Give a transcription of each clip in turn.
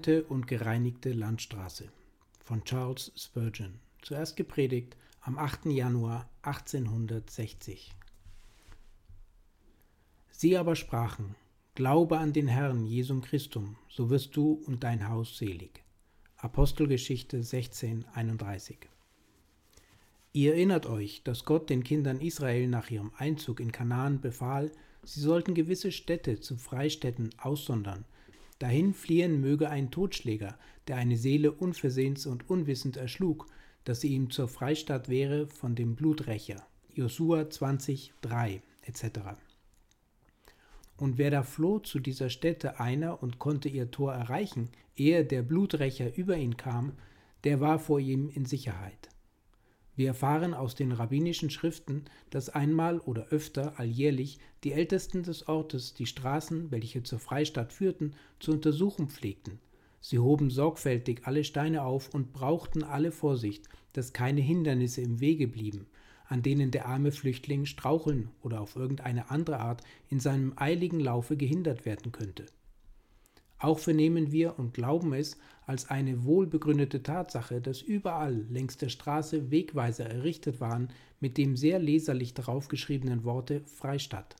Geebnete und gereinigte Landstraße von Charles Spurgeon, zuerst gepredigt am 8. Januar 1860. Sie aber sprachen, Glaube an den Herrn Jesum Christum, so wirst du und dein Haus selig. Apostelgeschichte 16, 31. Ihr erinnert euch, dass Gott den Kindern Israel nach ihrem Einzug in Kanaan befahl, sie sollten gewisse Städte zu Freistädten aussondern, Dahin fliehen möge ein Totschläger, der eine Seele unversehens und unwissend erschlug, dass sie ihm zur Freistatt wäre von dem Bluträcher. Josua 20, 3 etc. Und wer da floh zu dieser Stätte einer und konnte ihr Tor erreichen, ehe der Bluträcher über ihn kam, der war vor ihm in Sicherheit. Wir erfahren aus den rabbinischen Schriften, dass einmal oder öfter alljährlich die Ältesten des Ortes die Straßen, welche zur Freistadt führten, zu untersuchen pflegten. Sie hoben sorgfältig alle Steine auf und brauchten alle Vorsicht, dass keine Hindernisse im Wege blieben, an denen der arme Flüchtling straucheln oder auf irgendeine andere Art in seinem eiligen Laufe gehindert werden könnte. Auch vernehmen wir und glauben es als eine wohlbegründete Tatsache, dass überall längs der Straße Wegweiser errichtet waren mit dem sehr leserlich darauf geschriebenen Worte Freistadt,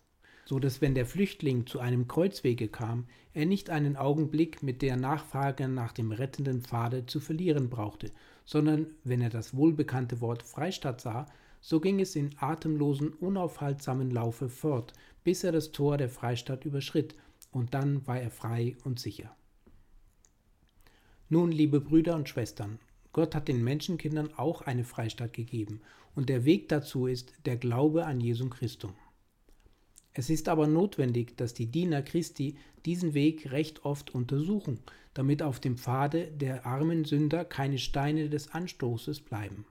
so dass wenn der Flüchtling zu einem Kreuzwege kam, er nicht einen Augenblick mit der Nachfrage nach dem rettenden Pfade zu verlieren brauchte, sondern wenn er das wohlbekannte Wort Freistadt sah, so ging es in atemlosen, unaufhaltsamen Laufe fort, bis er das Tor der Freistadt überschritt und dann war er frei und sicher. Nun, liebe Brüder und Schwestern, Gott hat den Menschenkindern auch eine Freistatt gegeben, und der Weg dazu ist der Glaube an Jesum Christum. Es ist aber notwendig, dass die Diener Christi diesen Weg recht oft untersuchen, damit auf dem Pfade der armen Sünder keine Steine des Anstoßes bleiben.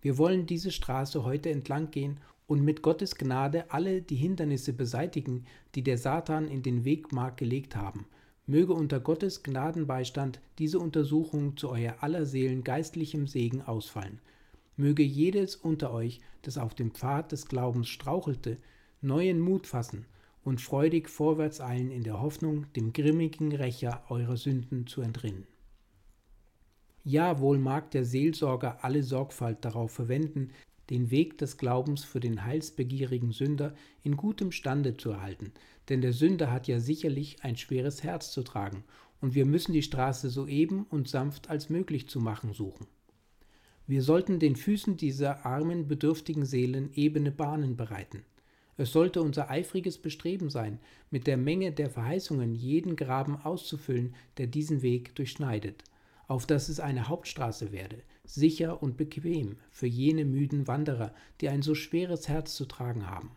Wir wollen diese Straße heute entlang gehen und mit Gottes Gnade alle die Hindernisse beseitigen, die der Satan in den Weg mag gelegt haben. Möge unter Gottes Gnadenbeistand diese Untersuchung zu euer aller Seelen geistlichem Segen ausfallen. Möge jedes unter euch, das auf dem Pfad des Glaubens strauchelte, neuen Mut fassen und freudig vorwärts eilen in der Hoffnung, dem grimmigen Rächer eurer Sünden zu entrinnen. Ja, wohl mag der Seelsorger alle Sorgfalt darauf verwenden, den Weg des Glaubens für den heilsbegierigen Sünder in gutem Stande zu erhalten, denn der Sünder hat ja sicherlich ein schweres Herz zu tragen, und wir müssen die Straße so eben und sanft als möglich zu machen suchen. Wir sollten den Füßen dieser armen, bedürftigen Seelen ebene Bahnen bereiten. Es sollte unser eifriges Bestreben sein, mit der Menge der Verheißungen jeden Graben auszufüllen, der diesen Weg durchschneidet, auf dass es eine Hauptstraße werde, sicher und bequem für jene müden Wanderer, die ein so schweres Herz zu tragen haben.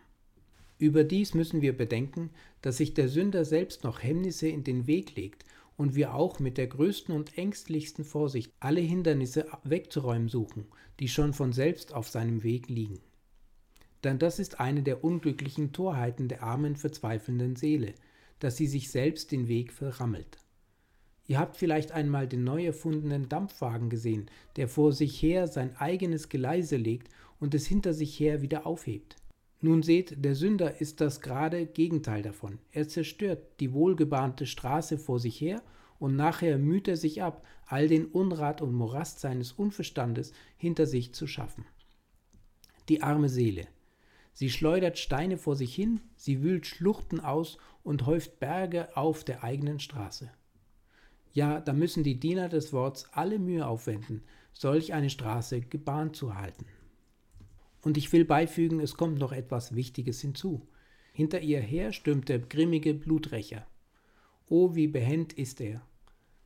Überdies müssen wir bedenken, dass sich der Sünder selbst noch Hemmnisse in den Weg legt und wir auch mit der größten und ängstlichsten Vorsicht alle Hindernisse wegzuräumen suchen, die schon von selbst auf seinem Weg liegen. Denn das ist eine der unglücklichen Torheiten der armen, verzweifelnden Seele, dass sie sich selbst den Weg verrammelt. Ihr habt vielleicht einmal den neu erfundenen Dampfwagen gesehen, der vor sich her sein eigenes Geleise legt und es hinter sich her wieder aufhebt. Nun seht, der Sünder ist das gerade Gegenteil davon. Er zerstört die wohlgebahnte Straße vor sich her und nachher müht er sich ab, all den Unrat und Morast seines Unverstandes hinter sich zu schaffen. Die arme Seele. Sie schleudert Steine vor sich hin, sie wühlt Schluchten aus und häuft Berge auf der eigenen Straße. Ja, da müssen die Diener des Worts alle Mühe aufwenden, solch eine Straße gebahnt zu halten. Und ich will beifügen, es kommt noch etwas Wichtiges hinzu. Hinter ihr her stürmt der grimmige Bluträcher. Oh, wie behend ist er!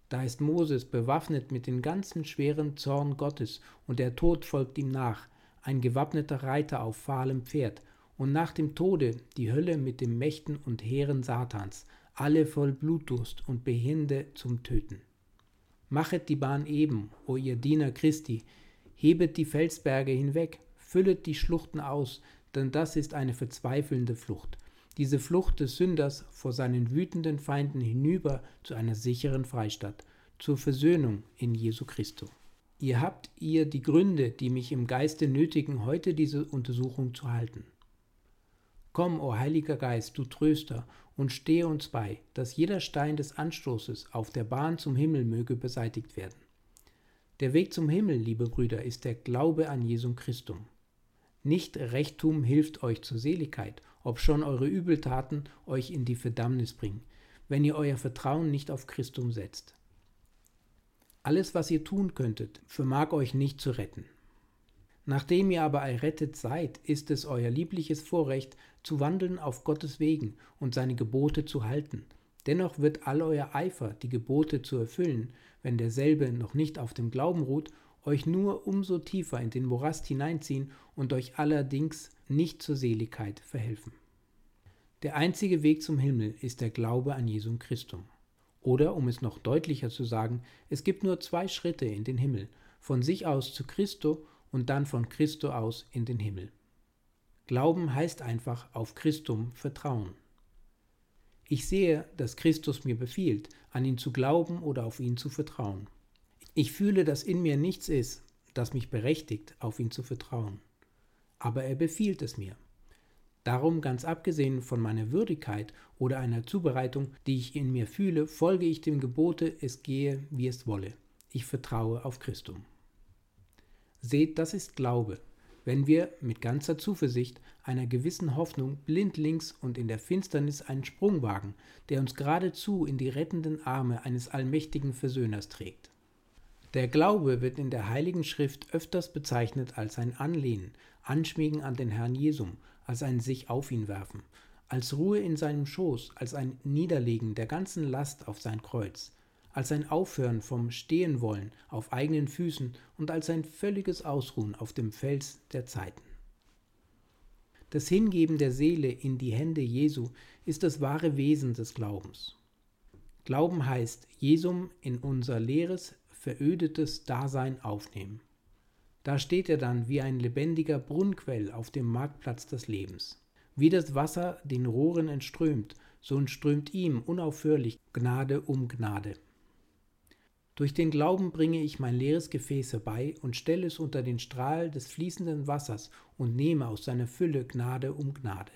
Da ist Moses bewaffnet mit dem ganzen schweren Zorn Gottes, und der Tod folgt ihm nach, ein gewappneter Reiter auf fahlem Pferd, und nach dem Tode die Hölle mit den Mächten und Heeren Satans, alle voll Blutdurst und Behinde zum Töten. Machet die Bahn eben, o ihr Diener Christi, hebet die Felsberge hinweg, füllet die Schluchten aus, denn das ist eine verzweifelnde Flucht. Diese Flucht des Sünders vor seinen wütenden Feinden hinüber zu einer sicheren Freistatt, zur Versöhnung in Jesu Christo. Ihr habt ihr die Gründe, die mich im Geiste nötigen, heute diese Untersuchung zu halten. Komm, o Heiliger Geist, du Tröster, und stehe uns bei, dass jeder Stein des Anstoßes auf der Bahn zum Himmel möge beseitigt werden. Der Weg zum Himmel, liebe Brüder, ist der Glaube an Jesum Christum. Nicht Rechtum hilft euch zur Seligkeit, obschon eure Übeltaten euch in die Verdammnis bringen, wenn ihr euer Vertrauen nicht auf Christum setzt. Alles, was ihr tun könntet, vermag euch nicht zu retten. Nachdem ihr aber errettet seid, ist es euer liebliches Vorrecht, zu wandeln auf Gottes Wegen und seine Gebote zu halten. Dennoch wird all euer Eifer, die Gebote zu erfüllen, wenn derselbe noch nicht auf dem Glauben ruht euch nur umso tiefer in den Morast hineinziehen und euch allerdings nicht zur Seligkeit verhelfen. Der einzige Weg zum Himmel ist der Glaube an Jesum Christum. Oder, um es noch deutlicher zu sagen, es gibt nur zwei Schritte in den Himmel, von sich aus zu Christo und dann von Christo aus in den Himmel. Glauben heißt einfach auf Christum vertrauen. Ich sehe, dass Christus mir befiehlt, an ihn zu glauben oder auf ihn zu vertrauen. Ich fühle, dass in mir nichts ist, das mich berechtigt, auf ihn zu vertrauen. Aber er befiehlt es mir. Darum, ganz abgesehen von meiner Würdigkeit oder einer Zubereitung, die ich in mir fühle, folge ich dem Gebote, es gehe, wie es wolle. Ich vertraue auf Christum. Seht, das ist Glaube, wenn wir mit ganzer Zuversicht, einer gewissen Hoffnung blindlings und in der Finsternis einen Sprung wagen, der uns geradezu in die rettenden Arme eines allmächtigen Versöhners trägt. Der Glaube wird in der Heiligen Schrift öfters bezeichnet als ein Anlehnen, Anschmiegen an den Herrn Jesum, als ein sich auf ihn werfen, als Ruhe in seinem Schoß, als ein Niederlegen der ganzen Last auf sein Kreuz, als ein Aufhören vom Stehenwollen auf eigenen Füßen und als ein völliges Ausruhen auf dem Fels der Zeiten. Das Hingeben der Seele in die Hände Jesu ist das wahre Wesen des Glaubens. Glauben heißt, Jesum in unser leeres, verödetes Dasein aufnehmen. Da steht er dann wie ein lebendiger Brunnenquell auf dem Marktplatz des Lebens. Wie das Wasser den Rohren entströmt, so entströmt ihm unaufhörlich Gnade um Gnade. Durch den Glauben bringe ich mein leeres Gefäß herbei und stelle es unter den Strahl des fließenden Wassers und nehme aus seiner Fülle Gnade um Gnade.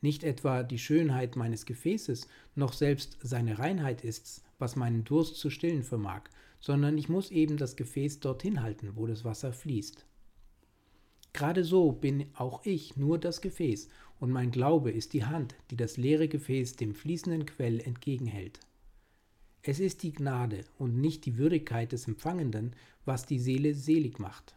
Nicht etwa die Schönheit meines Gefäßes, noch selbst seine Reinheit ist's, was meinen Durst zu stillen vermag, sondern ich muss eben das Gefäß dorthin halten, wo das Wasser fließt. Gerade so bin auch ich nur das Gefäß, und mein Glaube ist die Hand, die das leere Gefäß dem fließenden Quell entgegenhält. Es ist die Gnade und nicht die Würdigkeit des Empfangenden, was die Seele selig macht.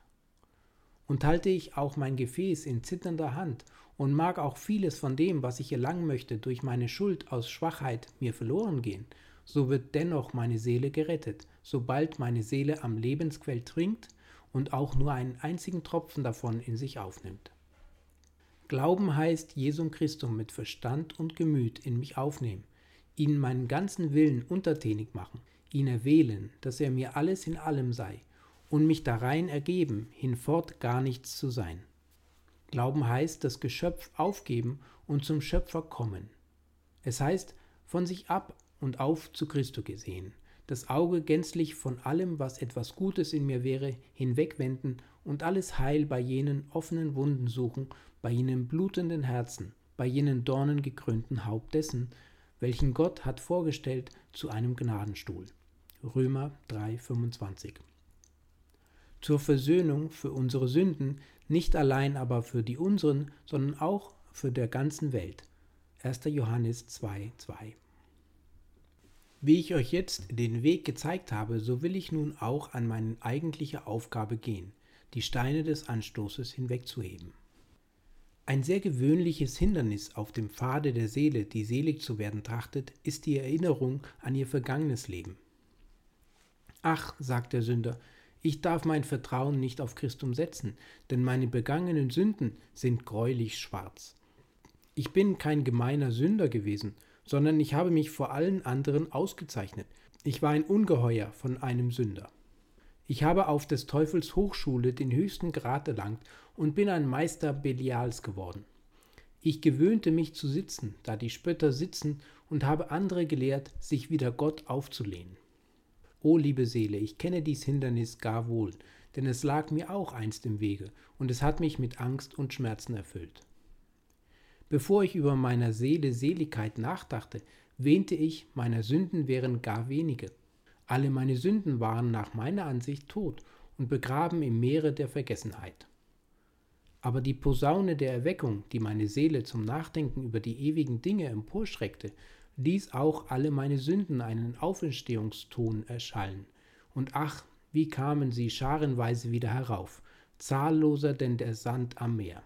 Und halte ich auch mein Gefäß in zitternder Hand und mag auch vieles von dem, was ich erlangen möchte, durch meine Schuld aus Schwachheit mir verloren gehen, so wird dennoch meine Seele gerettet, sobald meine Seele am Lebensquell trinkt und auch nur einen einzigen Tropfen davon in sich aufnimmt. Glauben heißt Jesum Christum mit Verstand und Gemüt in mich aufnehmen, ihn meinen ganzen Willen untertänig machen, ihn erwählen, dass er mir alles in allem sei, und mich darein ergeben, hinfort gar nichts zu sein. Glauben heißt das Geschöpf aufgeben und zum Schöpfer kommen. Es heißt von sich ab und auf zu Christo gesehen, das Auge gänzlich von allem, was etwas Gutes in mir wäre, hinwegwenden und alles Heil bei jenen offenen Wunden suchen, bei jenem blutenden Herzen, bei jenen dornengekrönten Haupt dessen, welchen Gott hat vorgestellt zu einem Gnadenstuhl. Römer 3,25 Zur Versöhnung für unsere Sünden, nicht allein aber für die unseren, sondern auch für der ganzen Welt. 1. Johannes 2,2 Wie ich euch jetzt den Weg gezeigt habe, so will ich nun auch an meine eigentliche Aufgabe gehen, die Steine des Anstoßes hinwegzuheben. Ein sehr gewöhnliches Hindernis auf dem Pfade der Seele, die selig zu werden trachtet, ist die Erinnerung an ihr vergangenes Leben. Ach, sagt der Sünder, ich darf mein Vertrauen nicht auf Christum setzen, denn meine begangenen Sünden sind greulich schwarz. Ich bin kein gemeiner Sünder gewesen, sondern ich habe mich vor allen anderen ausgezeichnet. Ich war ein Ungeheuer von einem Sünder. Ich habe auf des Teufels Hochschule den höchsten Grad erlangt und bin ein Meister Belials geworden. Ich gewöhnte mich zu sitzen, da die Spötter sitzen, und habe andere gelehrt, sich wider Gott aufzulehnen. O liebe Seele, ich kenne dies Hindernis gar wohl, denn es lag mir auch einst im Wege, und es hat mich mit Angst und Schmerzen erfüllt. Bevor ich über meiner Seele Seligkeit nachdachte, wähnte ich, meiner Sünden wären gar wenige. Alle meine Sünden waren nach meiner Ansicht tot und begraben im Meere der Vergessenheit. Aber die Posaune der Erweckung, die meine Seele zum Nachdenken über die ewigen Dinge emporschreckte, ließ auch alle meine Sünden einen Auferstehungston erschallen. Und ach, wie kamen sie scharenweise wieder herauf, zahlloser denn der Sand am Meer.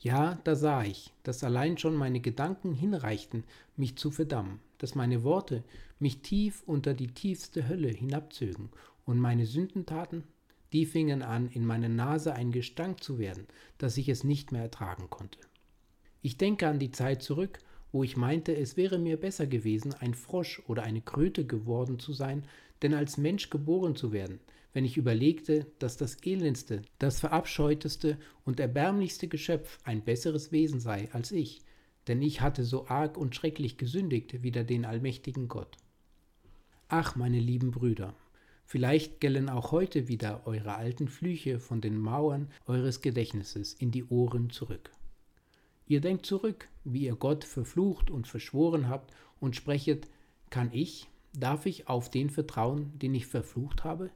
Ja, da sah ich, dass allein schon meine Gedanken hinreichten, mich zu verdammen, dass meine Worte mich tief unter die tiefste Hölle hinabzögen und meine Sündentaten, die fingen an, in meiner Nase ein Gestank zu werden, dass ich es nicht mehr ertragen konnte. Ich denke an die Zeit zurück, wo ich meinte, es wäre mir besser gewesen, ein Frosch oder eine Kröte geworden zu sein, denn als Mensch geboren zu werden, wenn ich überlegte, dass das elendste, das verabscheuteste und erbärmlichste Geschöpf ein besseres Wesen sei als ich, denn ich hatte so arg und schrecklich gesündigt wider den allmächtigen Gott. Ach, meine lieben Brüder, vielleicht gellen auch heute wieder eure alten Flüche von den Mauern eures Gedächtnisses in die Ohren zurück. Ihr denkt zurück, wie ihr Gott verflucht und verschworen habt und sprechet, kann ich, darf ich auf den vertrauen, den ich verflucht habe?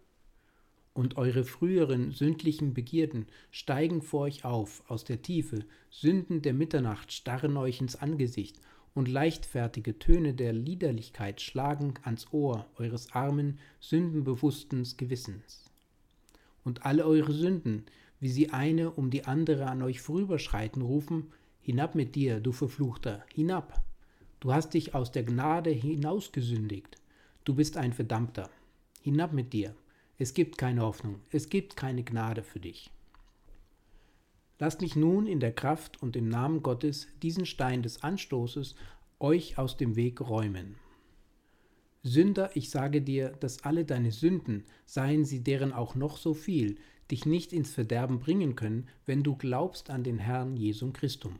und eure früheren sündlichen Begierden steigen vor euch auf aus der Tiefe, Sünden der Mitternacht starren euch ins Angesicht, und leichtfertige Töne der Liederlichkeit schlagen ans Ohr eures armen, sündenbewussten Gewissens. Und alle eure Sünden, wie sie eine um die andere an euch vorüberschreiten, rufen, Hinab mit dir, du Verfluchter, hinab! Du hast dich aus der Gnade hinausgesündigt, du bist ein Verdammter, hinab mit dir! Es gibt keine Hoffnung, es gibt keine Gnade für dich. Lasst mich nun in der Kraft und im Namen Gottes diesen Stein des Anstoßes euch aus dem Weg räumen. Sünder, ich sage dir, dass alle deine Sünden, seien sie deren auch noch so viel, dich nicht ins Verderben bringen können, wenn du glaubst an den Herrn Jesum Christum.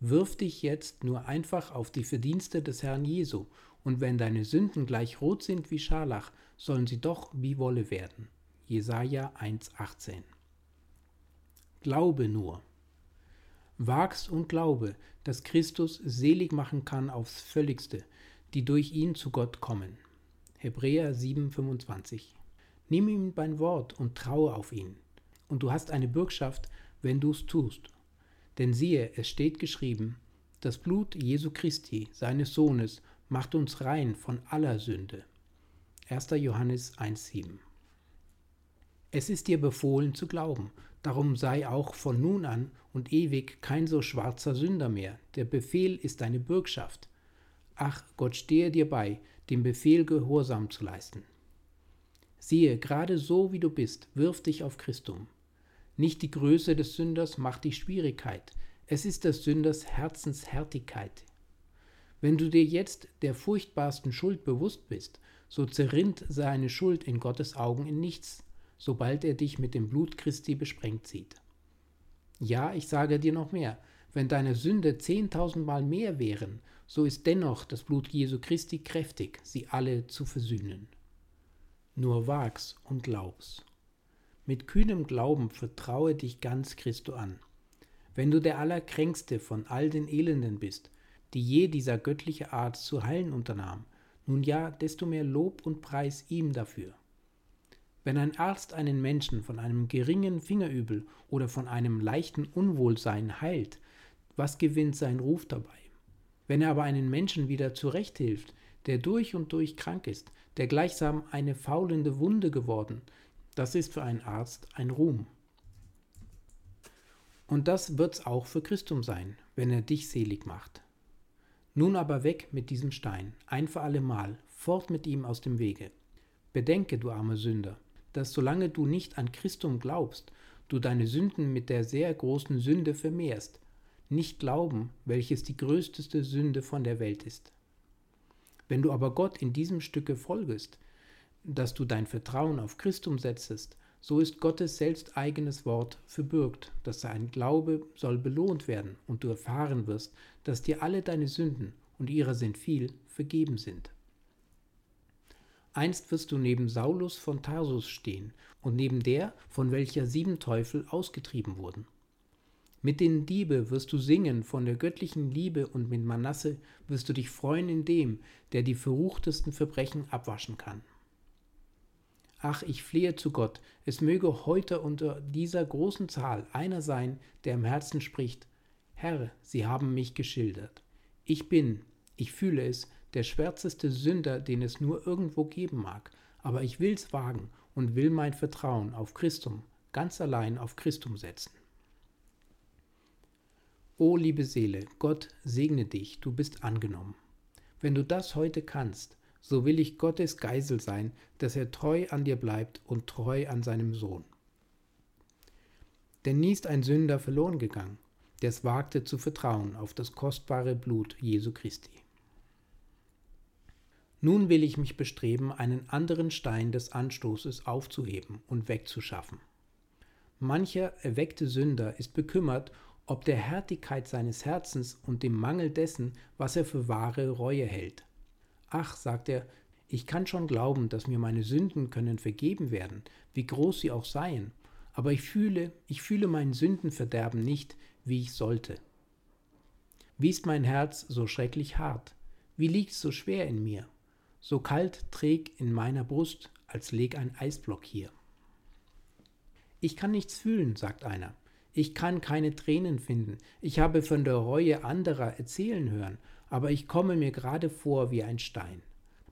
Wirf dich jetzt nur einfach auf die Verdienste des Herrn Jesu, und wenn deine Sünden gleich rot sind wie Scharlach, sollen sie doch wie Wolle werden. Jesaja 1,18. Glaube nur. Wag's und glaube, dass Christus selig machen kann aufs Völligste, die durch ihn zu Gott kommen. Hebräer 7,25. Nimm ihm beim Wort und traue auf ihn. Und du hast eine Bürgschaft, wenn du's tust. Denn siehe, es steht geschrieben, das Blut Jesu Christi, seines Sohnes, macht uns rein von aller Sünde. 1. Johannes 1,7 Es ist dir befohlen zu glauben, darum sei auch von nun an und ewig kein so schwarzer Sünder mehr. Der Befehl ist deine Bürgschaft. Ach, Gott stehe dir bei, dem Befehl Gehorsam zu leisten. Siehe, gerade so wie du bist, wirf dich auf Christum. Nicht die Größe des Sünders macht die Schwierigkeit, es ist des Sünders Herzenshärtigkeit. Wenn du dir jetzt der furchtbarsten Schuld bewusst bist, so zerrinnt seine Schuld in Gottes Augen in nichts, sobald er dich mit dem Blut Christi besprengt sieht. Ja, ich sage dir noch mehr, wenn deine Sünde zehntausendmal mehr wären, so ist dennoch das Blut Jesu Christi kräftig, sie alle zu versöhnen. Nur wag's und glaub's. Mit kühnem Glauben vertraue dich ganz Christo an. Wenn du der Allerkränkste von all den Elenden bist, die je dieser göttliche Art zu heilen unternahm, nun ja, desto mehr Lob und Preis ihm dafür. Wenn ein Arzt einen Menschen von einem geringen Fingerübel oder von einem leichten Unwohlsein heilt, was gewinnt sein Ruf dabei? Wenn er aber einen Menschen wieder zurechthilft, der durch und durch krank ist, der gleichsam eine faulende Wunde geworden, das ist für einen Arzt ein Ruhm. Und das wird's auch für Christum sein, wenn er dich selig macht. Nun aber weg mit diesem Stein, ein für allemal, fort mit ihm aus dem Wege. Bedenke, du armer Sünder, dass solange du nicht an Christum glaubst, du deine Sünden mit der sehr großen Sünde vermehrst, nicht glauben, welches die größteste Sünde von der Welt ist. Wenn du aber Gott in diesem Stücke folgest, dass du dein Vertrauen auf Christum setzest, so ist Gottes selbsteigenes Wort verbürgt, dass sein Glaube soll belohnt werden und du erfahren wirst, dass dir alle deine Sünden, und ihrer sind viel, vergeben sind. Einst wirst du neben Saulus von Tarsus stehen und neben der, von welcher sieben Teufel ausgetrieben wurden. Mit den Diebe wirst du singen von der göttlichen Liebe und mit Manasse wirst du dich freuen in dem, der die verruchtesten Verbrechen abwaschen kann. Ach, ich flehe zu Gott, es möge heute unter dieser großen Zahl einer sein, der im Herzen spricht, Herr, Sie haben mich geschildert. Ich bin, ich fühle es, der schwärzeste Sünder, den es nur irgendwo geben mag, aber ich will's wagen und will mein Vertrauen auf Christum, ganz allein auf Christum setzen. O liebe Seele, Gott segne dich, du bist angenommen. Wenn du das heute kannst, so will ich Gottes Geisel sein, dass er treu an dir bleibt und treu an seinem Sohn. Denn nie ist ein Sünder verloren gegangen, der es wagte zu vertrauen auf das kostbare Blut Jesu Christi. Nun will ich mich bestreben, einen anderen Stein des Anstoßes aufzuheben und wegzuschaffen. Mancher erweckte Sünder ist bekümmert, ob der Härtigkeit seines Herzens und dem Mangel dessen, was er für wahre Reue hält. Ach, sagt er, ich kann schon glauben, dass mir meine Sünden können vergeben werden, wie groß sie auch seien, aber ich fühle, ich fühle mein Sündenverderben nicht, wie ich sollte. Wie ist mein Herz so schrecklich hart? Wie liegt's so schwer in mir? So kalt träg in meiner Brust, als leg ein Eisblock hier. Ich kann nichts fühlen, sagt einer. Ich kann keine Tränen finden. Ich habe von der Reue anderer erzählen hören, aber ich komme mir gerade vor wie ein Stein.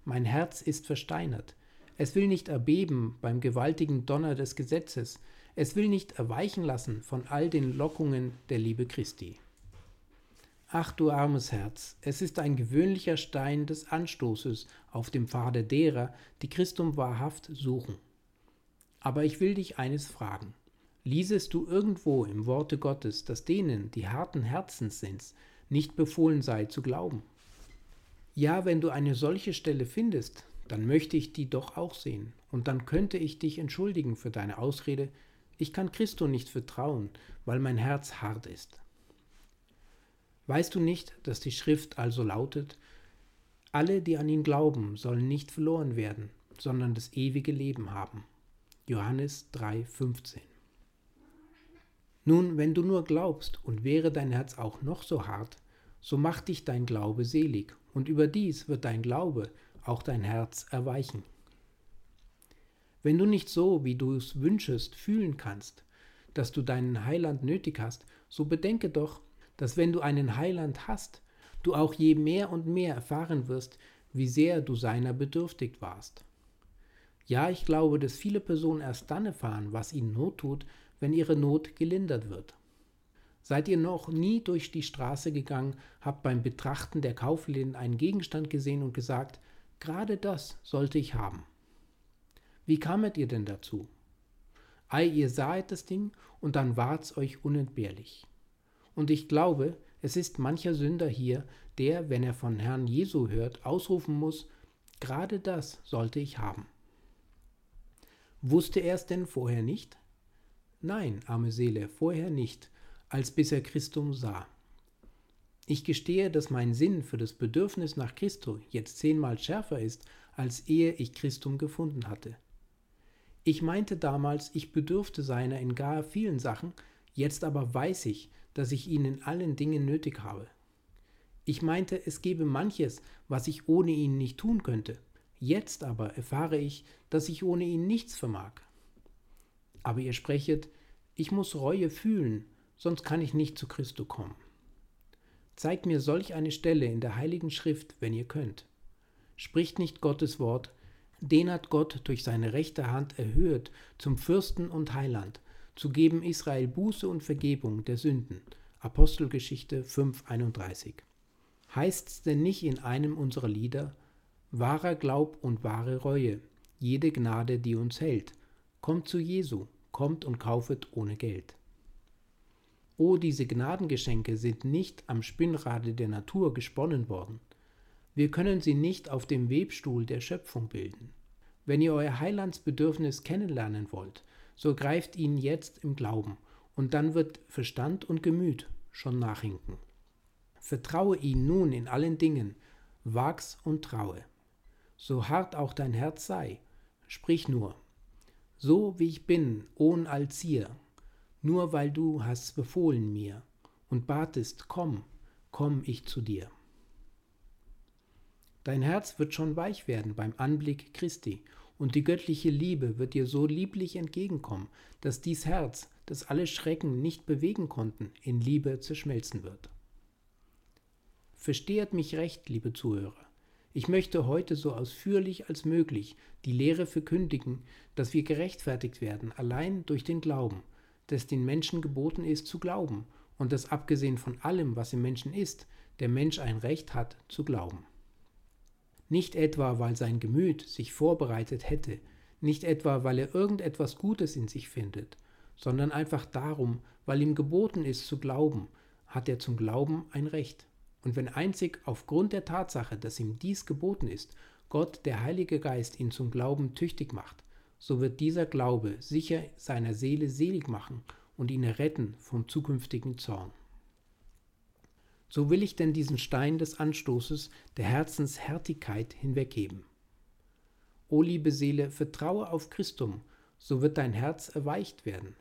Mein Herz ist versteinert. Es will nicht erbeben beim gewaltigen Donner des Gesetzes. Es will nicht erweichen lassen von all den Lockungen der Liebe Christi. Ach du armes Herz, es ist ein gewöhnlicher Stein des Anstoßes auf dem Pfade derer, die Christum wahrhaft suchen. Aber ich will dich eines fragen. Liesest du irgendwo im Worte Gottes, dass denen, die harten Herzens sind, nicht befohlen sei zu glauben? Ja, wenn du eine solche Stelle findest, dann möchte ich die doch auch sehen, und dann könnte ich dich entschuldigen für deine Ausrede, ich kann Christo nicht vertrauen, weil mein Herz hart ist. Weißt du nicht, dass die Schrift also lautet, alle, die an ihn glauben, sollen nicht verloren werden, sondern das ewige Leben haben. Johannes 3,15 Nun, wenn du nur glaubst und wäre dein Herz auch noch so hart, so macht dich dein Glaube selig, und überdies wird dein Glaube auch dein Herz erweichen. Wenn du nicht so, wie du es wünschest, fühlen kannst, dass du deinen Heiland nötig hast, so bedenke doch, dass wenn du einen Heiland hast, du auch je mehr und mehr erfahren wirst, wie sehr du seiner bedürftig warst. Ja, ich glaube, dass viele Personen erst dann erfahren, was ihnen Not tut, wenn ihre Not gelindert wird. Seid ihr noch nie durch die Straße gegangen, habt beim Betrachten der Kaufläden einen Gegenstand gesehen und gesagt, gerade das sollte ich haben. Wie kamet ihr denn dazu? Ei, ihr sahet das Ding und dann war's euch unentbehrlich. Und ich glaube, es ist mancher Sünder hier, der, wenn er von Herrn Jesu hört, ausrufen muss, gerade das sollte ich haben. Wusste er es denn vorher nicht? Nein, arme Seele, vorher nicht, als bis er Christum sah. Ich gestehe, dass mein Sinn für das Bedürfnis nach Christo jetzt zehnmal schärfer ist, als ehe ich Christum gefunden hatte. Ich meinte damals, ich bedürfte seiner in gar vielen Sachen, jetzt aber weiß ich, dass ich ihn in allen Dingen nötig habe. Ich meinte, es gebe manches, was ich ohne ihn nicht tun könnte. Jetzt aber erfahre ich, dass ich ohne ihn nichts vermag. Aber ihr sprechet, ich muss Reue fühlen, sonst kann ich nicht zu Christo kommen. Zeigt mir solch eine Stelle in der Heiligen Schrift, wenn ihr könnt. Spricht nicht Gottes Wort, den hat Gott durch seine rechte Hand erhöht zum Fürsten und Heiland, zu geben Israel Buße und Vergebung der Sünden. Apostelgeschichte 5,31. Heißt's denn nicht in einem unserer Lieder, wahrer Glaub und wahre Reue, jede Gnade, die uns hält, kommt zu Jesu, kommt und kaufet ohne Geld. O, diese Gnadengeschenke sind nicht am Spinnrade der Natur gesponnen worden. Wir können sie nicht auf dem Webstuhl der Schöpfung bilden. Wenn ihr euer Heilandsbedürfnis kennenlernen wollt, so greift ihn jetzt im Glauben, und dann wird Verstand und Gemüt schon nachhinken. Vertraue ihn nun in allen Dingen, wag's und traue. So hart auch dein Herz sei, sprich nur, so wie ich bin, ohn Alzier, nur weil du hast befohlen mir und batest, komm, komm ich zu dir. Dein Herz wird schon weich werden beim Anblick Christi, und die göttliche Liebe wird dir so lieblich entgegenkommen, dass dies Herz, das alle Schrecken nicht bewegen konnten, in Liebe zerschmelzen wird. Verstehet mich recht, liebe Zuhörer. Ich möchte heute so ausführlich als möglich die Lehre verkündigen, dass wir gerechtfertigt werden allein durch den Glauben, dass den Menschen geboten ist zu glauben und dass abgesehen von allem, was im Menschen ist, der Mensch ein Recht hat zu glauben. Nicht etwa, weil sein Gemüt sich vorbereitet hätte, nicht etwa, weil er irgendetwas Gutes in sich findet, sondern einfach darum, weil ihm geboten ist zu glauben, hat er zum Glauben ein Recht. Und wenn einzig aufgrund der Tatsache, dass ihm dies geboten ist, Gott, der Heilige Geist, ihn zum Glauben tüchtig macht, so wird dieser Glaube sicher seiner Seele selig machen und ihn retten vom zukünftigen Zorn. So will ich denn diesen Stein des Anstoßes der Herzenshärtigkeit hinwegheben. O liebe Seele, vertraue auf Christum, so wird dein Herz erweicht werden.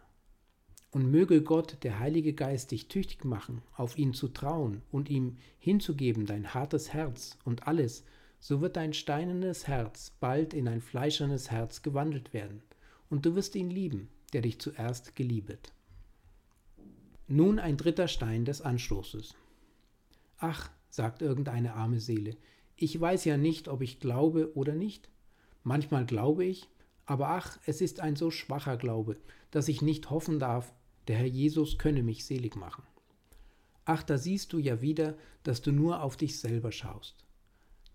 Und möge Gott, der Heilige Geist, dich tüchtig machen, auf ihn zu trauen und ihm hinzugeben dein hartes Herz und alles, so wird dein steinernes Herz bald in ein fleischernes Herz gewandelt werden, und du wirst ihn lieben, der dich zuerst geliebet. Nun ein dritter Stein des Anstoßes. Ach, sagt irgendeine arme Seele, ich weiß ja nicht, ob ich glaube oder nicht. Manchmal glaube ich, aber ach, es ist ein so schwacher Glaube, dass ich nicht hoffen darf, der Herr Jesus könne mich selig machen. Ach, da siehst du ja wieder, dass du nur auf dich selber schaust.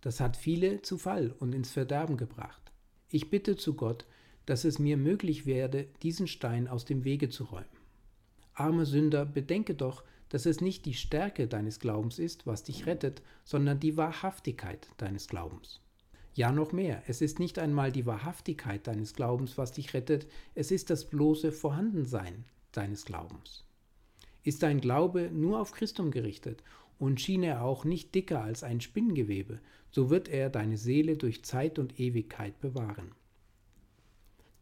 Das hat viele zu Fall und ins Verderben gebracht. Ich bitte zu Gott, dass es mir möglich werde, diesen Stein aus dem Wege zu räumen. Armer Sünder, bedenke doch, dass es nicht die Stärke deines Glaubens ist, was dich rettet, sondern die Wahrhaftigkeit deines Glaubens. Ja, noch mehr, es ist nicht einmal die Wahrhaftigkeit deines Glaubens, was dich rettet, es ist das bloße Vorhandensein deines Glaubens. Ist dein Glaube nur auf Christum gerichtet und schien er auch nicht dicker als ein Spinngewebe, so wird er deine Seele durch Zeit und Ewigkeit bewahren.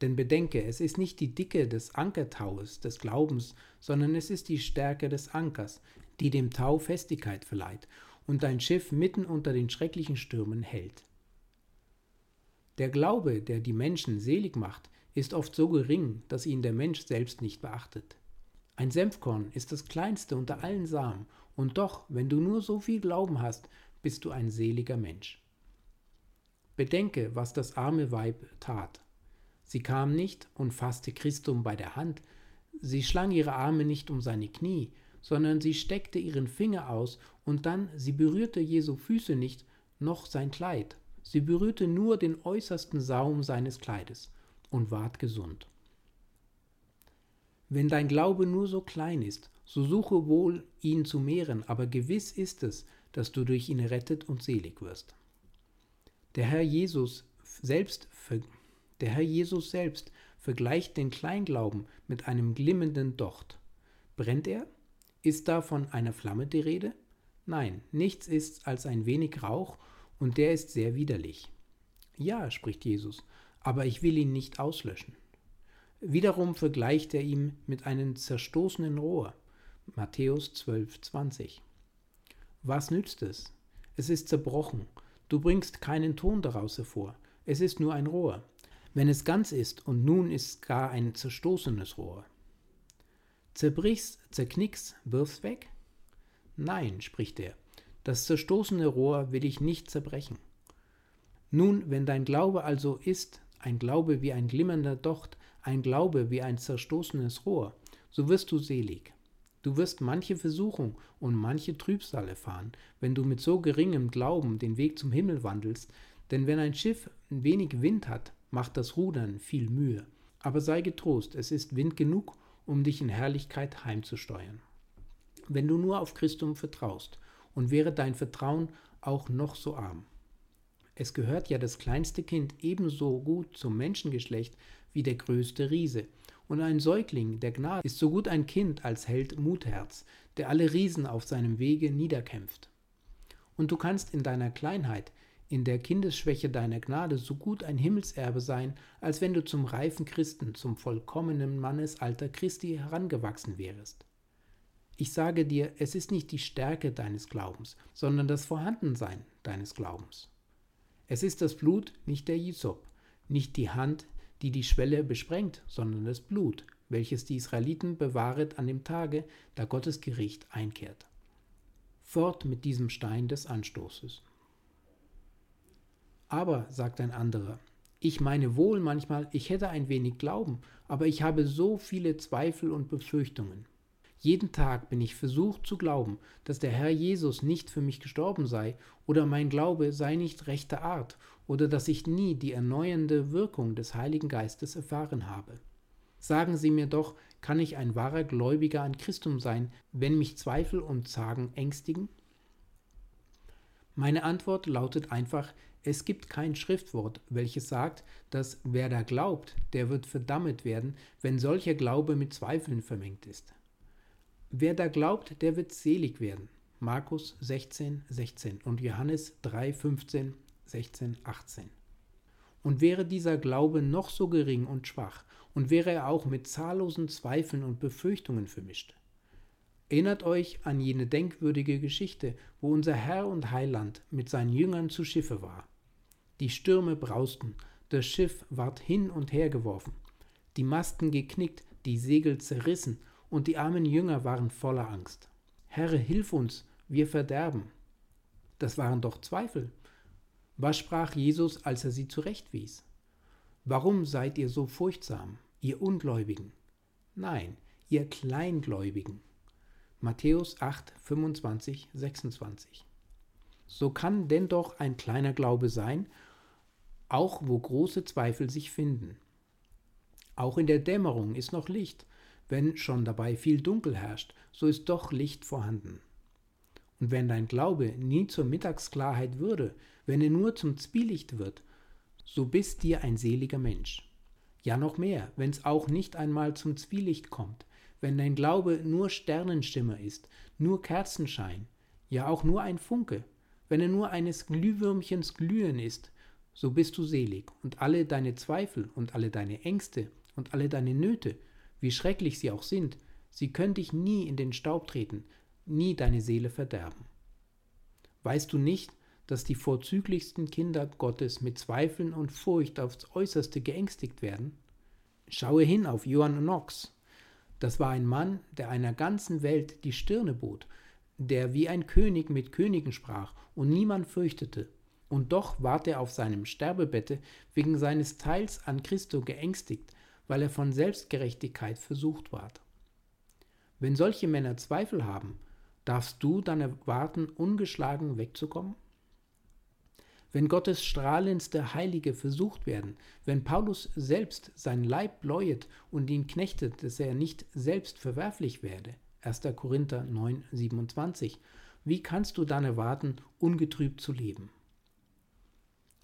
Denn bedenke, es ist nicht die Dicke des Ankertaues des Glaubens, sondern es ist die Stärke des Ankers, die dem Tau Festigkeit verleiht und dein Schiff mitten unter den schrecklichen Stürmen hält. Der Glaube, der die Menschen selig macht, ist oft so gering, dass ihn der Mensch selbst nicht beachtet. Ein Senfkorn ist das kleinste unter allen Samen, und doch, wenn du nur so viel Glauben hast, bist du ein seliger Mensch. Bedenke, was das arme Weib tat. Sie kam nicht und fasste Christum bei der Hand, sie schlang ihre Arme nicht um seine Knie, sondern sie steckte ihren Finger aus und dann sie berührte Jesu Füße nicht, noch sein Kleid, sie berührte nur den äußersten Saum seines Kleides und ward gesund. Wenn dein Glaube nur so klein ist, so suche wohl, ihn zu mehren, aber gewiss ist es, dass du durch ihn rettet und selig wirst. Der Herr Jesus selbst, der Herr Jesus selbst vergleicht den Kleinglauben mit einem glimmenden Docht. Brennt er? Ist da von einer Flamme die Rede? Nein, nichts ist als ein wenig Rauch, und der ist sehr widerlich. Ja, spricht Jesus, aber ich will ihn nicht auslöschen. Wiederum vergleicht er ihn mit einem zerstoßenen Rohr. Matthäus 12, 20. Was nützt es? Es ist zerbrochen. Du bringst keinen Ton daraus hervor. Es ist nur ein Rohr. Wenn es ganz ist, und nun ist gar ein zerstoßenes Rohr. Zerbrichst, zerknickst, wirf's weg? Nein, spricht er, das zerstoßene Rohr will ich nicht zerbrechen. Nun, wenn dein Glaube also ist, ein Glaube wie ein glimmernder Docht, ein Glaube wie ein zerstoßenes Rohr, so wirst du selig. Du wirst manche Versuchung und manche Trübsal erfahren, wenn du mit so geringem Glauben den Weg zum Himmel wandelst, denn wenn ein Schiff wenig Wind hat, macht das Rudern viel Mühe. Aber sei getrost, es ist Wind genug, um dich in Herrlichkeit heimzusteuern. Wenn du nur auf Christum vertraust, und wäre dein Vertrauen auch noch so arm. Es gehört ja das kleinste Kind ebenso gut zum Menschengeschlecht wie der größte Riese. Und ein Säugling der Gnade ist so gut ein Kind als Held Mutherz, der alle Riesen auf seinem Wege niederkämpft. Und du kannst in deiner Kleinheit, in der Kindesschwäche deiner Gnade so gut ein Himmelserbe sein, als wenn du zum reifen Christen, zum vollkommenen Mannesalter Christi herangewachsen wärest. Ich sage dir, es ist nicht die Stärke deines Glaubens, sondern das Vorhandensein deines Glaubens. Es ist das Blut, nicht der Jesop, nicht die Hand, die die Schwelle besprengt, sondern das Blut, welches die Israeliten bewahret an dem Tage, da Gottes Gericht einkehrt. Fort mit diesem Stein des Anstoßes. Aber, sagt ein anderer, ich meine wohl manchmal, ich hätte ein wenig Glauben, aber ich habe so viele Zweifel und Befürchtungen. Jeden Tag bin ich versucht zu glauben, dass der Herr Jesus nicht für mich gestorben sei, oder mein Glaube sei nicht rechter Art, oder dass ich nie die erneuernde Wirkung des Heiligen Geistes erfahren habe. Sagen Sie mir doch, kann ich ein wahrer Gläubiger an Christum sein, wenn mich Zweifel und Zagen ängstigen? Meine Antwort lautet einfach, es gibt kein Schriftwort, welches sagt, dass wer da glaubt, der wird verdammt werden, wenn solcher Glaube mit Zweifeln vermengt ist. Wer da glaubt, der wird selig werden. Markus 16, 16 und Johannes 3, 15, 16, 18. Und wäre dieser Glaube noch so gering und schwach, und wäre er auch mit zahllosen Zweifeln und Befürchtungen vermischt. Erinnert euch an jene denkwürdige Geschichte, wo unser Herr und Heiland mit seinen Jüngern zu Schiffe war. Die Stürme brausten, das Schiff ward hin und her geworfen, die Masten geknickt, die Segel zerrissen und die armen Jünger waren voller Angst. Herr, hilf uns, wir verderben. Das waren doch Zweifel. Was sprach Jesus, als er sie zurechtwies? Warum seid ihr so furchtsam, ihr Ungläubigen? Nein, ihr Kleingläubigen. Matthäus 8, 25, 26. So kann denn doch ein kleiner Glaube sein, auch wo große Zweifel sich finden. Auch in der Dämmerung ist noch Licht, wenn schon dabei viel Dunkel herrscht, so ist doch Licht vorhanden. Und wenn dein Glaube nie zur Mittagsklarheit würde, wenn er nur zum Zwielicht wird, so bist dir ein seliger Mensch. Ja noch mehr, wenn's auch nicht einmal zum Zwielicht kommt, wenn dein Glaube nur Sternenschimmer ist, nur Kerzenschein, ja auch nur ein Funke, wenn er nur eines Glühwürmchens Glühen ist, so bist du selig, und alle deine Zweifel und alle deine Ängste und alle deine Nöte wie schrecklich sie auch sind, sie können dich nie in den Staub treten, nie deine Seele verderben. Weißt du nicht, dass die vorzüglichsten Kinder Gottes mit Zweifeln und Furcht aufs äußerste geängstigt werden? Schaue hin auf Johann Knox. Das war ein Mann, der einer ganzen Welt die Stirne bot, der wie ein König mit Königen sprach und niemand fürchtete. Und doch ward er auf seinem Sterbebette wegen seines Teils an Christo geängstigt, weil er von Selbstgerechtigkeit versucht ward. Wenn solche Männer Zweifel haben, darfst du dann erwarten, ungeschlagen wegzukommen? Wenn Gottes strahlendste Heilige versucht werden, wenn Paulus selbst sein Leib bläuet und ihn knechtet, dass er nicht selbst verwerflich werde, 1. Korinther 9, 27, wie kannst du dann erwarten, ungetrübt zu leben?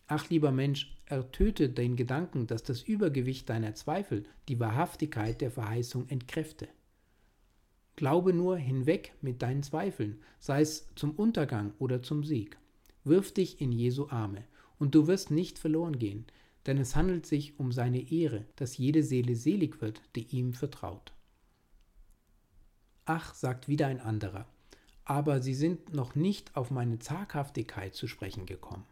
Ach lieber Mensch, ertöte den Gedanken, dass das Übergewicht deiner Zweifel die Wahrhaftigkeit der Verheißung entkräfte. Glaube nur hinweg mit deinen Zweifeln, sei es zum Untergang oder zum Sieg. Wirf dich in Jesu Arme, und du wirst nicht verloren gehen, denn es handelt sich um seine Ehre, dass jede Seele selig wird, die ihm vertraut. Ach, sagt wieder ein anderer, aber sie sind noch nicht auf meine Zaghaftigkeit zu sprechen gekommen.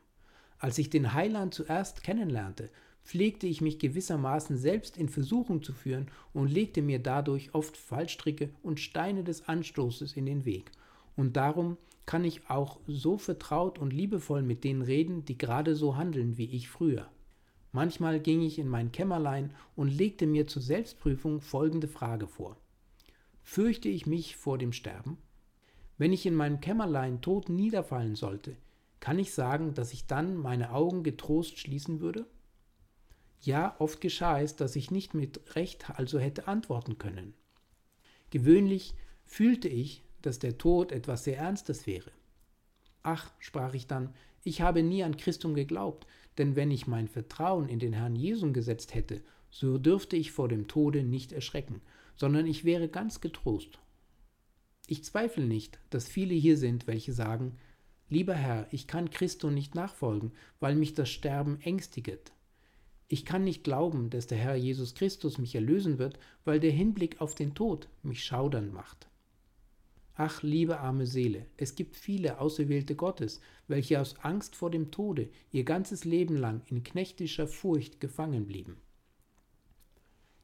Als ich den Heiland zuerst kennenlernte, pflegte ich mich gewissermaßen selbst in Versuchung zu führen und legte mir dadurch oft Fallstricke und Steine des Anstoßes in den Weg. Und darum kann ich auch so vertraut und liebevoll mit denen reden, die gerade so handeln wie ich früher. Manchmal ging ich in mein Kämmerlein und legte mir zur Selbstprüfung folgende Frage vor. Fürchte ich mich vor dem Sterben? Wenn ich in meinem Kämmerlein tot niederfallen sollte, kann ich sagen, dass ich dann meine Augen getrost schließen würde? Ja, oft geschah es, dass ich nicht mit Recht also hätte antworten können. Gewöhnlich fühlte ich, dass der Tod etwas sehr Ernstes wäre. Ach, sprach ich dann, ich habe nie an Christum geglaubt, denn wenn ich mein Vertrauen in den Herrn Jesum gesetzt hätte, so dürfte ich vor dem Tode nicht erschrecken, sondern ich wäre ganz getrost. Ich zweifle nicht, dass viele hier sind, welche sagen, Lieber Herr, ich kann Christo nicht nachfolgen, weil mich das Sterben ängstiget. Ich kann nicht glauben, dass der Herr Jesus Christus mich erlösen wird, weil der Hinblick auf den Tod mich schaudern macht. Ach, liebe arme Seele, es gibt viele Auserwählte Gottes, welche aus Angst vor dem Tode ihr ganzes Leben lang in knechtischer Furcht gefangen blieben.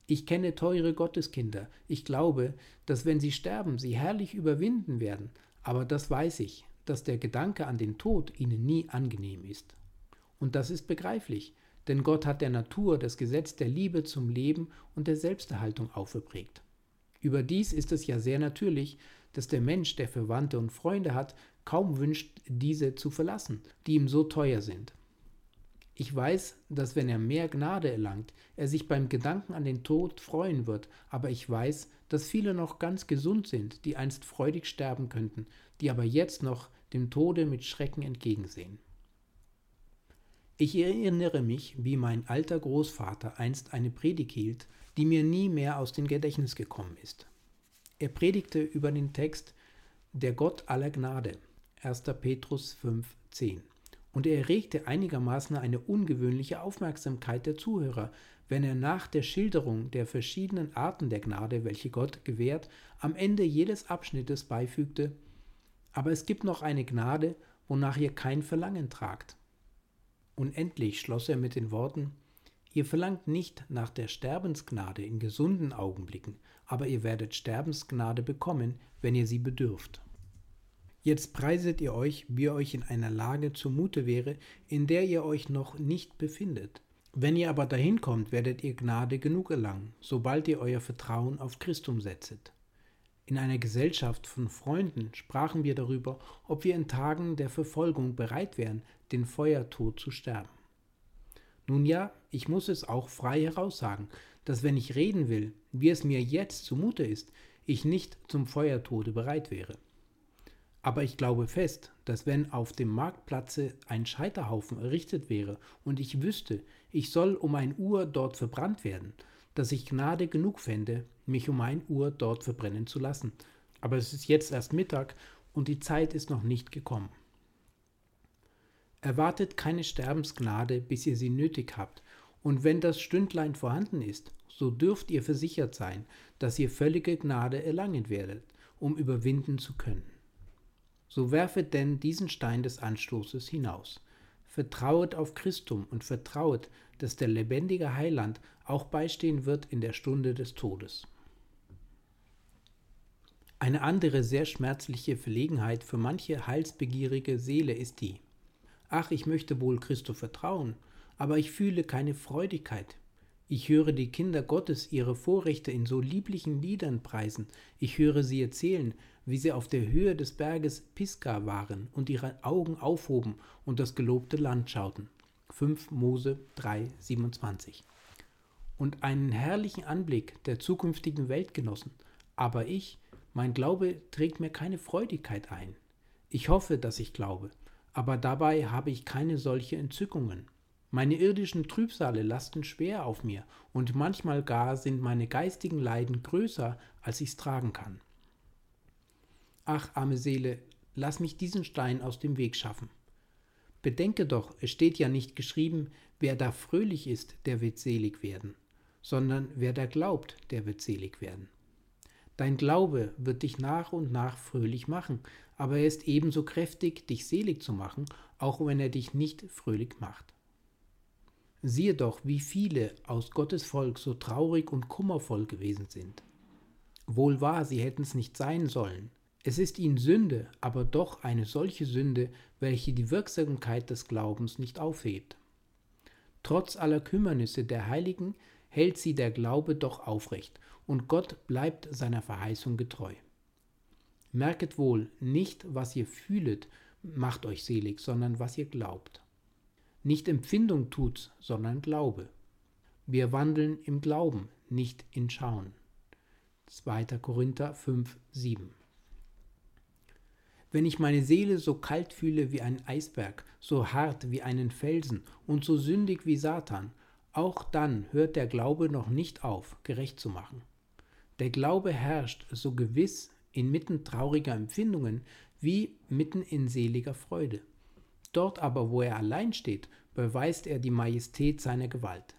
Ich kenne teure Gotteskinder, ich glaube, dass wenn sie sterben, sie herrlich überwinden werden, aber das weiß ich, dass der Gedanke an den Tod ihnen nie angenehm ist. Und das ist begreiflich, denn Gott hat der Natur das Gesetz der Liebe zum Leben und der Selbsterhaltung auferprägt. Überdies ist es ja sehr natürlich, dass der Mensch, der Verwandte und Freunde hat, kaum wünscht, diese zu verlassen, die ihm so teuer sind. Ich weiß, dass wenn er mehr Gnade erlangt, er sich beim Gedanken an den Tod freuen wird, aber ich weiß, dass viele noch ganz gesund sind, die einst freudig sterben könnten, die aber jetzt noch dem Tode mit Schrecken entgegensehen. Ich erinnere mich, wie mein alter Großvater einst eine Predigt hielt, die mir nie mehr aus dem Gedächtnis gekommen ist. Er predigte über den Text Der Gott aller Gnade, 1. Petrus 5,10 und er erregte einigermaßen eine ungewöhnliche Aufmerksamkeit der Zuhörer, wenn er nach der Schilderung der verschiedenen Arten der Gnade, welche Gott gewährt, am Ende jedes Abschnittes beifügte, aber es gibt noch eine Gnade, wonach ihr kein Verlangen tragt. Und endlich schloss er mit den Worten, Ihr verlangt nicht nach der Sterbensgnade in gesunden Augenblicken, aber ihr werdet Sterbensgnade bekommen, wenn ihr sie bedürft. Jetzt preiset ihr euch, wie ihr euch in einer Lage zumute wäre, in der ihr euch noch nicht befindet. Wenn ihr aber dahin kommt, werdet ihr Gnade genug erlangen, sobald ihr euer Vertrauen auf Christum setzet. In einer Gesellschaft von Freunden sprachen wir darüber, ob wir in Tagen der Verfolgung bereit wären, den Feuertod zu sterben. Nun ja, ich muss es auch frei heraussagen, dass wenn ich reden will, wie es mir jetzt zumute ist, ich nicht zum Feuertode bereit wäre. Aber ich glaube fest, dass wenn auf dem Marktplatze ein Scheiterhaufen errichtet wäre und ich wüsste, ich soll um ein Uhr dort verbrannt werden, dass ich Gnade genug fände, mich um ein Uhr dort verbrennen zu lassen. Aber es ist jetzt erst Mittag und die Zeit ist noch nicht gekommen. Erwartet keine Sterbensgnade, bis ihr sie nötig habt, und wenn das Stündlein vorhanden ist, so dürft ihr versichert sein, dass ihr völlige Gnade erlangen werdet, um überwinden zu können. So werfet denn diesen Stein des Anstoßes hinaus. Vertrauet auf Christum und vertrauet, dass der lebendige Heiland auch beistehen wird in der Stunde des Todes. Eine andere sehr schmerzliche Verlegenheit für manche heilsbegierige Seele ist die. Ach, ich möchte wohl Christo vertrauen, aber ich fühle keine Freudigkeit. Ich höre die Kinder Gottes ihre Vorrechte in so lieblichen Liedern preisen. Ich höre sie erzählen, wie sie auf der Höhe des Berges Pisgah waren und ihre Augen aufhoben und das gelobte Land schauten. 5 Mose 3, 27. Und einen herrlichen Anblick der zukünftigen Welt genossen. Aber ich, mein Glaube trägt mir keine Freudigkeit ein. Ich hoffe, dass ich glaube, aber dabei habe ich keine solche Entzückungen. Meine irdischen Trübsale lasten schwer auf mir, und manchmal gar sind meine geistigen Leiden größer, als ich's tragen kann. Ach, arme Seele, lass mich diesen Stein aus dem Weg schaffen. Bedenke doch, es steht ja nicht geschrieben, wer da fröhlich ist, der wird selig werden, sondern wer da glaubt, der wird selig werden. Dein Glaube wird dich nach und nach fröhlich machen, aber er ist ebenso kräftig, dich selig zu machen, auch wenn er dich nicht fröhlich macht. Siehe doch, wie viele aus Gottes Volk so traurig und kummervoll gewesen sind. Wohl wahr, sie hätten es nicht sein sollen. Es ist ihnen Sünde, aber doch eine solche Sünde, welche die Wirksamkeit des Glaubens nicht aufhebt. Trotz aller Kümmernisse der Heiligen hält sie der Glaube doch aufrecht, und Gott bleibt seiner Verheißung getreu. Merket wohl, nicht was ihr fühlet, macht euch selig, sondern was ihr glaubt. Nicht Empfindung tut's, sondern Glaube. Wir wandeln im Glauben, nicht in Schauen. 2. Korinther 5, 7. Wenn ich meine Seele so kalt fühle wie ein Eisberg, so hart wie einen Felsen und so sündig wie Satan, auch dann hört der Glaube noch nicht auf, gerecht zu machen. Der Glaube herrscht so gewiss inmitten trauriger Empfindungen wie mitten in seliger Freude. Dort aber, wo er allein steht, beweist er die Majestät seiner Gewalt.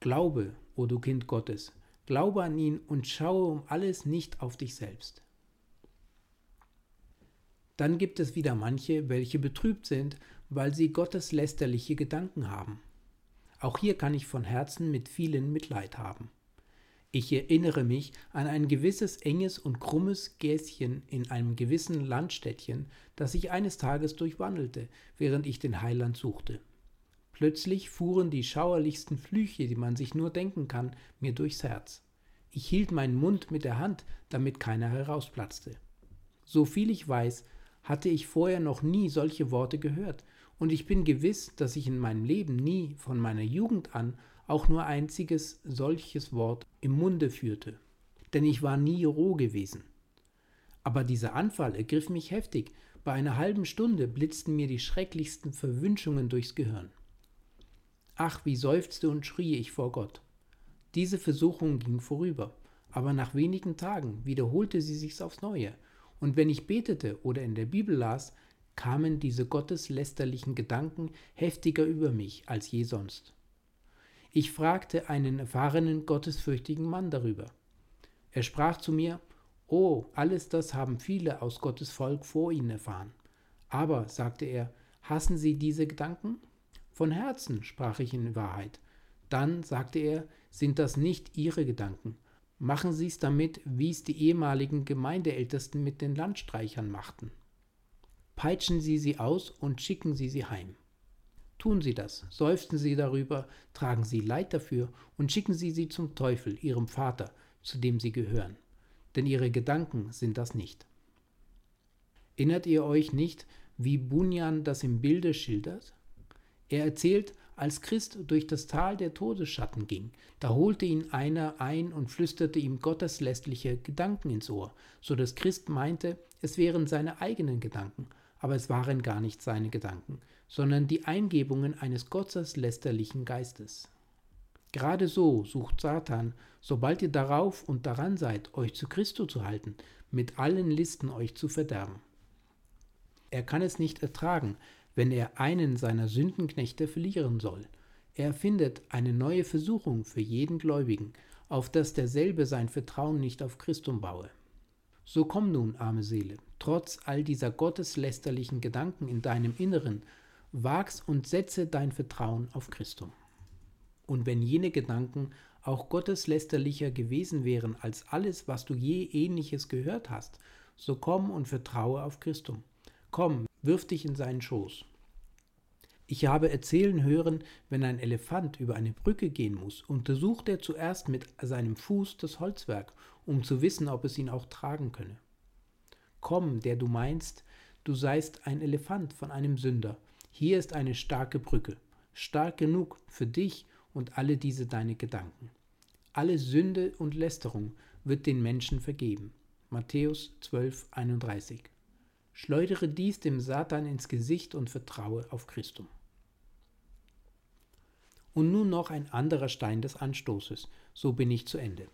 Glaube, o du Kind Gottes, glaube an ihn und schaue um alles nicht auf dich selbst. Dann gibt es wieder manche, welche betrübt sind, weil sie Gottes lästerliche Gedanken haben. Auch hier kann ich von Herzen mit vielen Mitleid haben. Ich erinnere mich an ein gewisses enges und krummes Gäschen in einem gewissen Landstädtchen, das ich eines Tages durchwandelte, während ich den Heiland suchte. Plötzlich fuhren die schauerlichsten Flüche, die man sich nur denken kann, mir durchs Herz. Ich hielt meinen Mund mit der Hand, damit keiner herausplatzte. So viel ich weiß, hatte ich vorher noch nie solche Worte gehört, und ich bin gewiss, dass ich in meinem Leben nie von meiner Jugend an auch nur einziges solches Wort im Munde führte, denn ich war nie roh gewesen. Aber dieser Anfall ergriff mich heftig, bei einer halben Stunde blitzten mir die schrecklichsten Verwünschungen durchs Gehirn. Ach, wie seufzte und schrie ich vor Gott. Diese Versuchung ging vorüber, aber nach wenigen Tagen wiederholte sie sich aufs Neue, und wenn ich betete oder in der Bibel las, kamen diese gotteslästerlichen Gedanken heftiger über mich als je sonst. Ich fragte einen erfahrenen, gottesfürchtigen Mann darüber. Er sprach zu mir, Oh, alles das haben viele aus Gottes Volk vor Ihnen erfahren. Aber, sagte er, hassen Sie diese Gedanken? Von Herzen, sprach ich in Wahrheit. Dann, sagte er, sind das nicht Ihre Gedanken. Machen Sie es damit, wie es die ehemaligen Gemeindeältesten mit den Landstreichern machten. Peitschen Sie sie aus und schicken Sie sie heim. Tun Sie das, seufzen Sie darüber, tragen Sie Leid dafür und schicken Sie sie zum Teufel, Ihrem Vater, zu dem Sie gehören. Denn Ihre Gedanken sind das nicht. Erinnert ihr euch nicht, wie Bunyan das im Bilde schildert? Er erzählt, als Christ durch das Tal der Todesschatten ging, da holte ihn einer ein und flüsterte ihm gotteslästliche Gedanken ins Ohr, so dass Christ meinte, es wären seine eigenen Gedanken, aber es waren gar nicht seine Gedanken, sondern die Eingebungen eines gotteslästerlichen Geistes. Gerade so sucht Satan, sobald ihr darauf und daran seid, euch zu Christo zu halten, mit allen Listen euch zu verderben. Er kann es nicht ertragen, wenn er einen seiner Sündenknechte verlieren soll. Er erfindet eine neue Versuchung für jeden Gläubigen, auf dass derselbe sein Vertrauen nicht auf Christum baue. So komm nun, arme Seele, trotz all dieser gotteslästerlichen Gedanken in deinem Inneren, wag's und setze dein Vertrauen auf Christum. Und wenn jene Gedanken auch gotteslästerlicher gewesen wären als alles, was du je ähnliches gehört hast, so komm und vertraue auf Christum. Komm, wirf dich in seinen Schoß. Ich habe erzählen hören, wenn ein Elefant über eine Brücke gehen muss, untersucht er zuerst mit seinem Fuß das Holzwerk, um zu wissen, ob es ihn auch tragen könne. Komm, der du meinst, du seist ein Elefant von einem Sünder, hier ist eine starke Brücke, stark genug für dich und alle diese deine Gedanken. Alle Sünde und Lästerung wird den Menschen vergeben. Matthäus 12, 31. Schleudere dies dem Satan ins Gesicht und vertraue auf Christum. Und nun noch ein anderer Stein des Anstoßes, so bin ich zu Ende.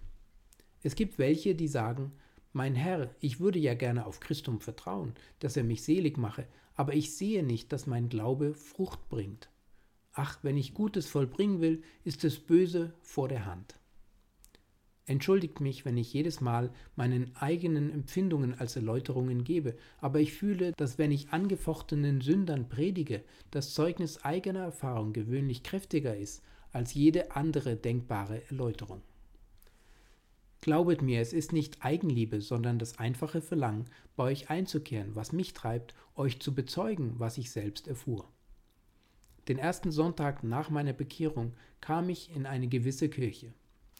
Es gibt welche, die sagen, mein Herr, ich würde ja gerne auf Christum vertrauen, dass er mich selig mache, aber ich sehe nicht, dass mein Glaube Frucht bringt. Ach, wenn ich Gutes vollbringen will, ist das Böse vor der Hand. Entschuldigt mich, wenn ich jedes Mal meinen eigenen Empfindungen als Erläuterungen gebe, aber ich fühle, dass wenn ich angefochtenen Sündern predige, das Zeugnis eigener Erfahrung gewöhnlich kräftiger ist als jede andere denkbare Erläuterung. Glaubet mir, es ist nicht Eigenliebe, sondern das einfache Verlangen, bei euch einzukehren, was mich treibt, euch zu bezeugen, was ich selbst erfuhr. Den ersten Sonntag nach meiner Bekehrung kam ich in eine gewisse Kirche.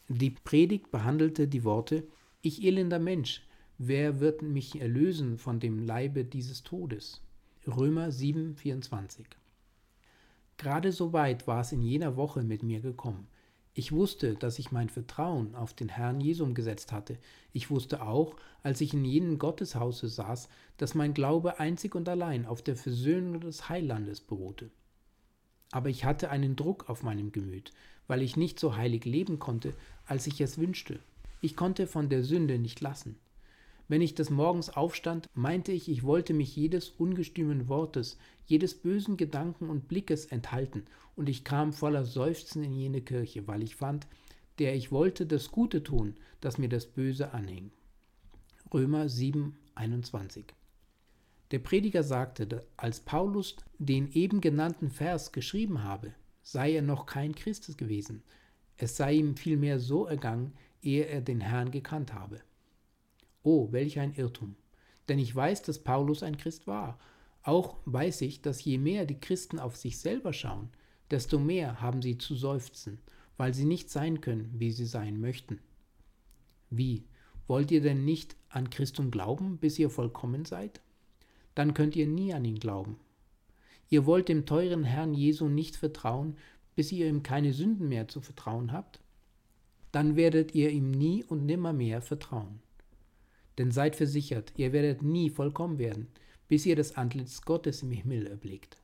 Die Predigt behandelte die Worte Ich elender Mensch, wer wird mich erlösen von dem Leibe dieses Todes? Römer 7, 24. Gerade so weit war es in jener Woche mit mir gekommen. Ich wusste, dass ich mein Vertrauen auf den Herrn Jesum gesetzt hatte. Ich wusste auch, als ich in jenem Gotteshause saß, dass mein Glaube einzig und allein auf der Versöhnung des Heilandes beruhte. Aber ich hatte einen Druck auf meinem Gemüt, weil ich nicht so heilig leben konnte, als ich es wünschte. Ich konnte von der Sünde nicht lassen. Wenn ich des Morgens aufstand, meinte ich, ich wollte mich jedes ungestümen Wortes, jedes bösen Gedanken und Blickes enthalten, und ich kam voller Seufzen in jene Kirche, weil ich fand, der ich wollte das Gute tun, das mir das Böse anhing. Römer 7, 21. Der Prediger sagte, als Paulus den eben genannten Vers geschrieben habe, sei er noch kein Christus gewesen, es sei ihm vielmehr so ergangen, ehe er den Herrn gekannt habe. Oh, welch ein Irrtum. Denn ich weiß, dass Paulus ein Christ war. Auch weiß ich, dass je mehr die Christen auf sich selber schauen, desto mehr haben sie zu seufzen, weil sie nicht sein können, wie sie sein möchten. Wie? Wollt ihr denn nicht an Christum glauben, bis ihr vollkommen seid? Dann könnt ihr nie an ihn glauben. Ihr wollt dem teuren Herrn Jesu nicht vertrauen, bis ihr ihm keine Sünden mehr zu vertrauen habt? Dann werdet ihr ihm nie und nimmermehr vertrauen. Denn seid versichert, ihr werdet nie vollkommen werden, bis ihr das Antlitz Gottes im Himmel erblickt.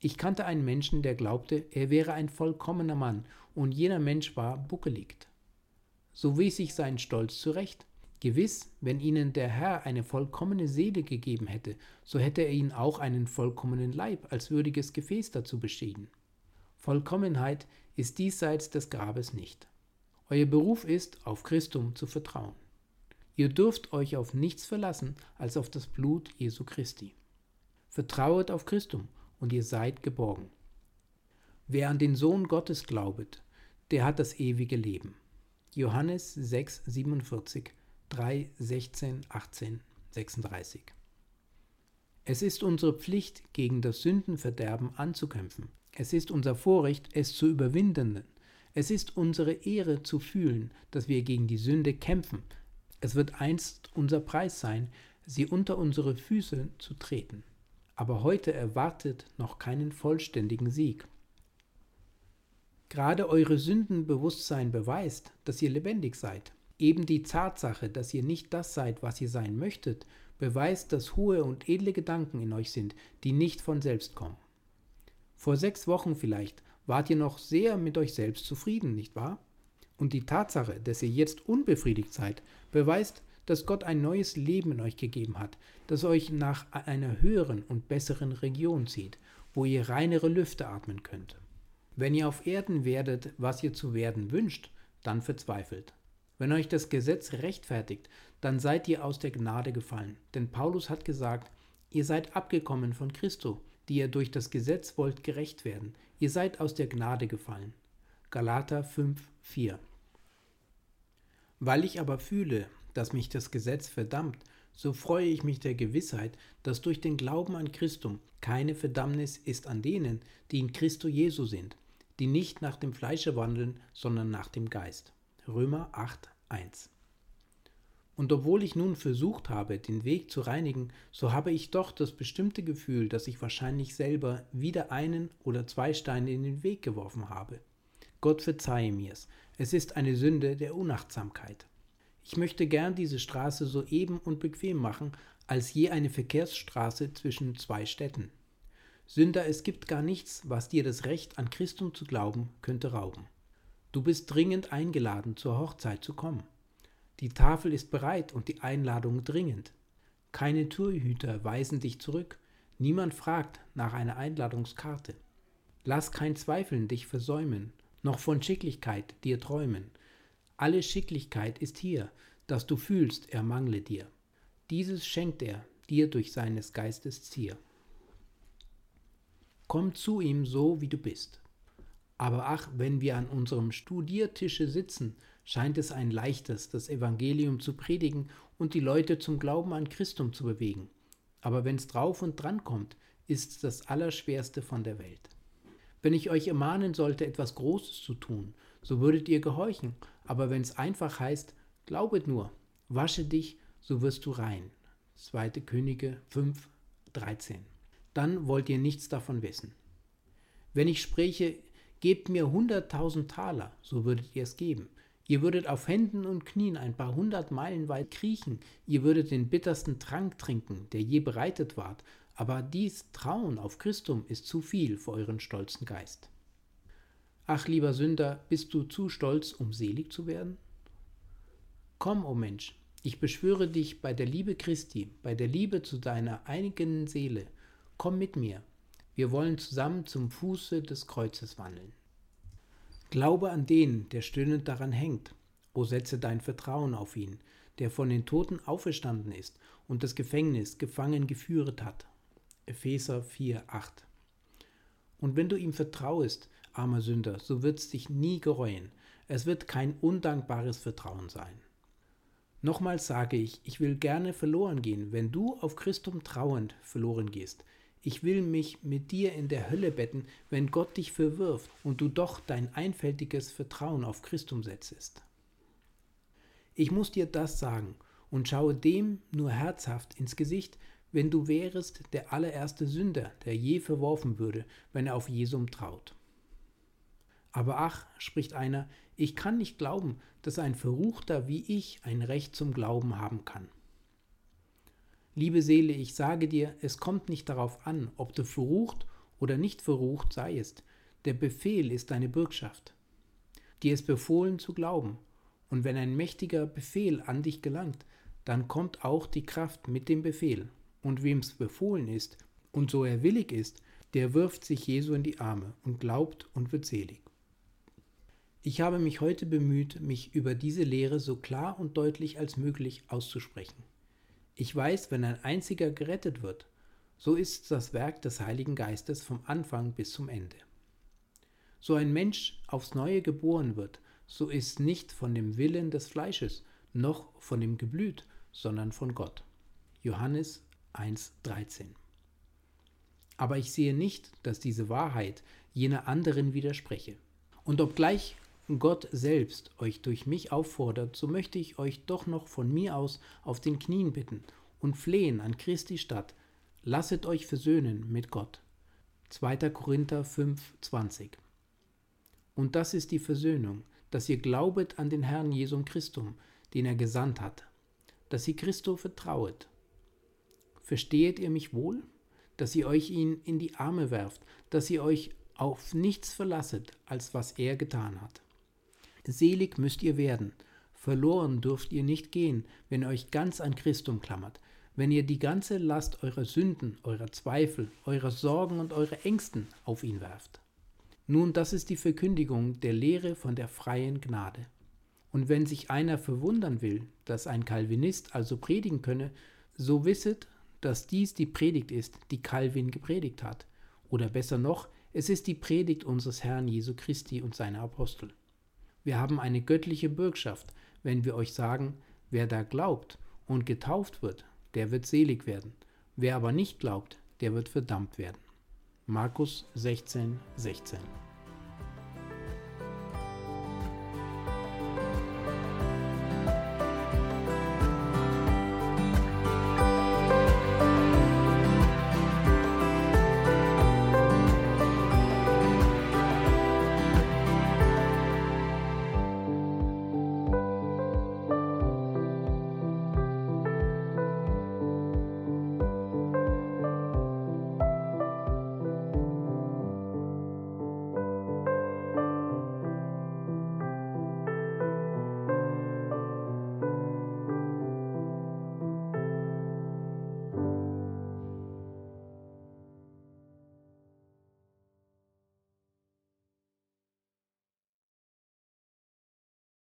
Ich kannte einen Menschen, der glaubte, er wäre ein vollkommener Mann, und jener Mensch war buckelig. So wies sich sein Stolz zurecht. Gewiss, wenn ihnen der Herr eine vollkommene Seele gegeben hätte, so hätte er ihnen auch einen vollkommenen Leib als würdiges Gefäß dazu beschieden. Vollkommenheit ist diesseits des Grabes nicht. Euer Beruf ist, auf Christum zu vertrauen. Ihr dürft euch auf nichts verlassen als auf das Blut Jesu Christi. Vertrauet auf Christum und ihr seid geborgen. Wer an den Sohn Gottes glaubet, der hat das ewige Leben. Johannes 6, 47, 3, 16, 18, 36. Es ist unsere Pflicht, gegen das Sündenverderben anzukämpfen. Es ist unser Vorrecht, es zu überwinden. Es ist unsere Ehre zu fühlen, dass wir gegen die Sünde kämpfen, es wird einst unser Preis sein, sie unter unsere Füße zu treten. Aber heute erwartet noch keinen vollständigen Sieg. Gerade eure Sündenbewusstsein beweist, dass ihr lebendig seid. Eben die Tatsache, dass ihr nicht das seid, was ihr sein möchtet, beweist, dass hohe und edle Gedanken in euch sind, die nicht von selbst kommen. Vor sechs Wochen vielleicht wart ihr noch sehr mit euch selbst zufrieden, nicht wahr? Und die Tatsache, dass ihr jetzt unbefriedigt seid, beweist, dass Gott ein neues Leben in euch gegeben hat, das euch nach einer höheren und besseren Region zieht, wo ihr reinere Lüfte atmen könnt. Wenn ihr auf Erden werdet, was ihr zu werden wünscht, dann verzweifelt. Wenn euch das Gesetz rechtfertigt, dann seid ihr aus der Gnade gefallen. Denn Paulus hat gesagt, ihr seid abgekommen von Christo, die ihr durch das Gesetz wollt gerecht werden. Ihr seid aus der Gnade gefallen. Galater 5, 4. Weil ich aber fühle, dass mich das Gesetz verdammt, so freue ich mich der Gewissheit, dass durch den Glauben an Christum keine Verdammnis ist an denen, die in Christo Jesu sind, die nicht nach dem Fleische wandeln, sondern nach dem Geist. Römer 8, 1. Und obwohl ich nun versucht habe, den Weg zu reinigen, so habe ich doch das bestimmte Gefühl, dass ich wahrscheinlich selber wieder einen oder zwei Steine in den Weg geworfen habe. Gott verzeihe mir's. Es ist eine Sünde der Unachtsamkeit. Ich möchte gern diese Straße so eben und bequem machen, als je eine Verkehrsstraße zwischen zwei Städten. Sünder, es gibt gar nichts, was dir das Recht an Christum zu glauben könnte rauben. Du bist dringend eingeladen, zur Hochzeit zu kommen. Die Tafel ist bereit und die Einladung dringend. Keine Torhüter weisen dich zurück, niemand fragt nach einer Einladungskarte. Lass kein Zweifeln dich versäumen, noch von Schicklichkeit dir träumen. Alle Schicklichkeit ist hier, dass du fühlst, er mangle dir. Dieses schenkt er dir durch seines Geistes Zier. Komm zu ihm so, wie du bist. Aber ach, wenn wir an unserem Studiertische sitzen, scheint es ein leichtes, das Evangelium zu predigen und die Leute zum Glauben an Christum zu bewegen. Aber wenn's drauf und dran kommt, ist's das Allerschwerste von der Welt. Wenn ich euch ermahnen sollte, etwas Großes zu tun, so würdet ihr gehorchen, aber wenn's einfach heißt, glaubet nur, wasche dich, so wirst du rein. 2. Könige 5, 13. Dann wollt ihr nichts davon wissen. Wenn ich spreche, gebt mir hunderttausend Taler, so würdet ihr es geben. Ihr würdet auf Händen und Knien ein paar hundert Meilen weit kriechen, ihr würdet den bittersten Trank trinken, der je bereitet ward, aber dies Trauen auf Christum ist zu viel für euren stolzen Geist. Ach, lieber Sünder, bist du zu stolz, um selig zu werden? Komm, o oh Mensch, ich beschwöre dich bei der Liebe Christi, bei der Liebe zu deiner einigen Seele, komm mit mir, wir wollen zusammen zum Fuße des Kreuzes wandeln. Glaube an den, der stöhnend daran hängt. O setze dein Vertrauen auf ihn, der von den Toten auferstanden ist und das Gefängnis gefangen geführet hat. Epheser 4, 8. Und wenn du ihm vertrauest, armer Sünder, so wird's dich nie gereuen. Es wird kein undankbares Vertrauen sein. Nochmals sage ich, ich will gerne verloren gehen, wenn du auf Christum trauend verloren gehst. Ich will mich mit dir in der Hölle betten, wenn Gott dich verwirft und du doch dein einfältiges Vertrauen auf Christum setzest. Ich muss dir das sagen und schaue dem nur herzhaft ins Gesicht, wenn du wärest der allererste Sünder, der je verworfen würde, wenn er auf Jesum traut. Aber ach, spricht einer, ich kann nicht glauben, dass ein Verruchter wie ich ein Recht zum Glauben haben kann. Liebe Seele, ich sage dir, es kommt nicht darauf an, ob du verrucht oder nicht verrucht seiest. Der Befehl ist deine Bürgschaft. Dir ist befohlen zu glauben. Und wenn ein mächtiger Befehl an dich gelangt, dann kommt auch die Kraft mit dem Befehl. Und wem's befohlen ist und so er willig ist, der wirft sich Jesu in die Arme und glaubt und wird selig. Ich habe mich heute bemüht, mich über diese Lehre so klar und deutlich als möglich auszusprechen. Ich weiß, wenn ein einziger gerettet wird, so ist das Werk des Heiligen Geistes vom Anfang bis zum Ende. So ein Mensch aufs neue geboren wird, so ist nicht von dem Willen des Fleisches, noch von dem Geblüt, sondern von Gott. Johannes 1,13. Aber ich sehe nicht, dass diese Wahrheit jener anderen widerspreche. Und obgleich Gott selbst euch durch mich auffordert, so möchte ich euch doch noch von mir aus auf den Knien bitten und flehen an Christi statt, lasset euch versöhnen mit Gott. 2. Korinther 5, 20. Und das ist die Versöhnung, dass ihr glaubet an den Herrn Jesum Christum, den er gesandt hat, dass ihr Christo vertrauet. Verstehet ihr mich wohl? Dass ihr euch ihn in die Arme werft, dass ihr euch auf nichts verlasset, als was er getan hat. Selig müsst ihr werden. Verloren dürft ihr nicht gehen, wenn ihr euch ganz an Christum klammert, wenn ihr die ganze Last eurer Sünden, eurer Zweifel, eurer Sorgen und eurer Ängsten auf ihn werft. Nun, das ist die Verkündigung der Lehre von der freien Gnade. Und wenn sich einer verwundern will, dass ein Calvinist also predigen könne, so wisset, dass dies die Predigt ist, die Calvin gepredigt hat. Oder besser noch, es ist die Predigt unseres Herrn Jesu Christi und seiner Apostel. Wir haben eine göttliche Bürgschaft, wenn wir euch sagen, wer da glaubt und getauft wird, der wird selig werden. Wer aber nicht glaubt, der wird verdammt werden. Markus 16, 16.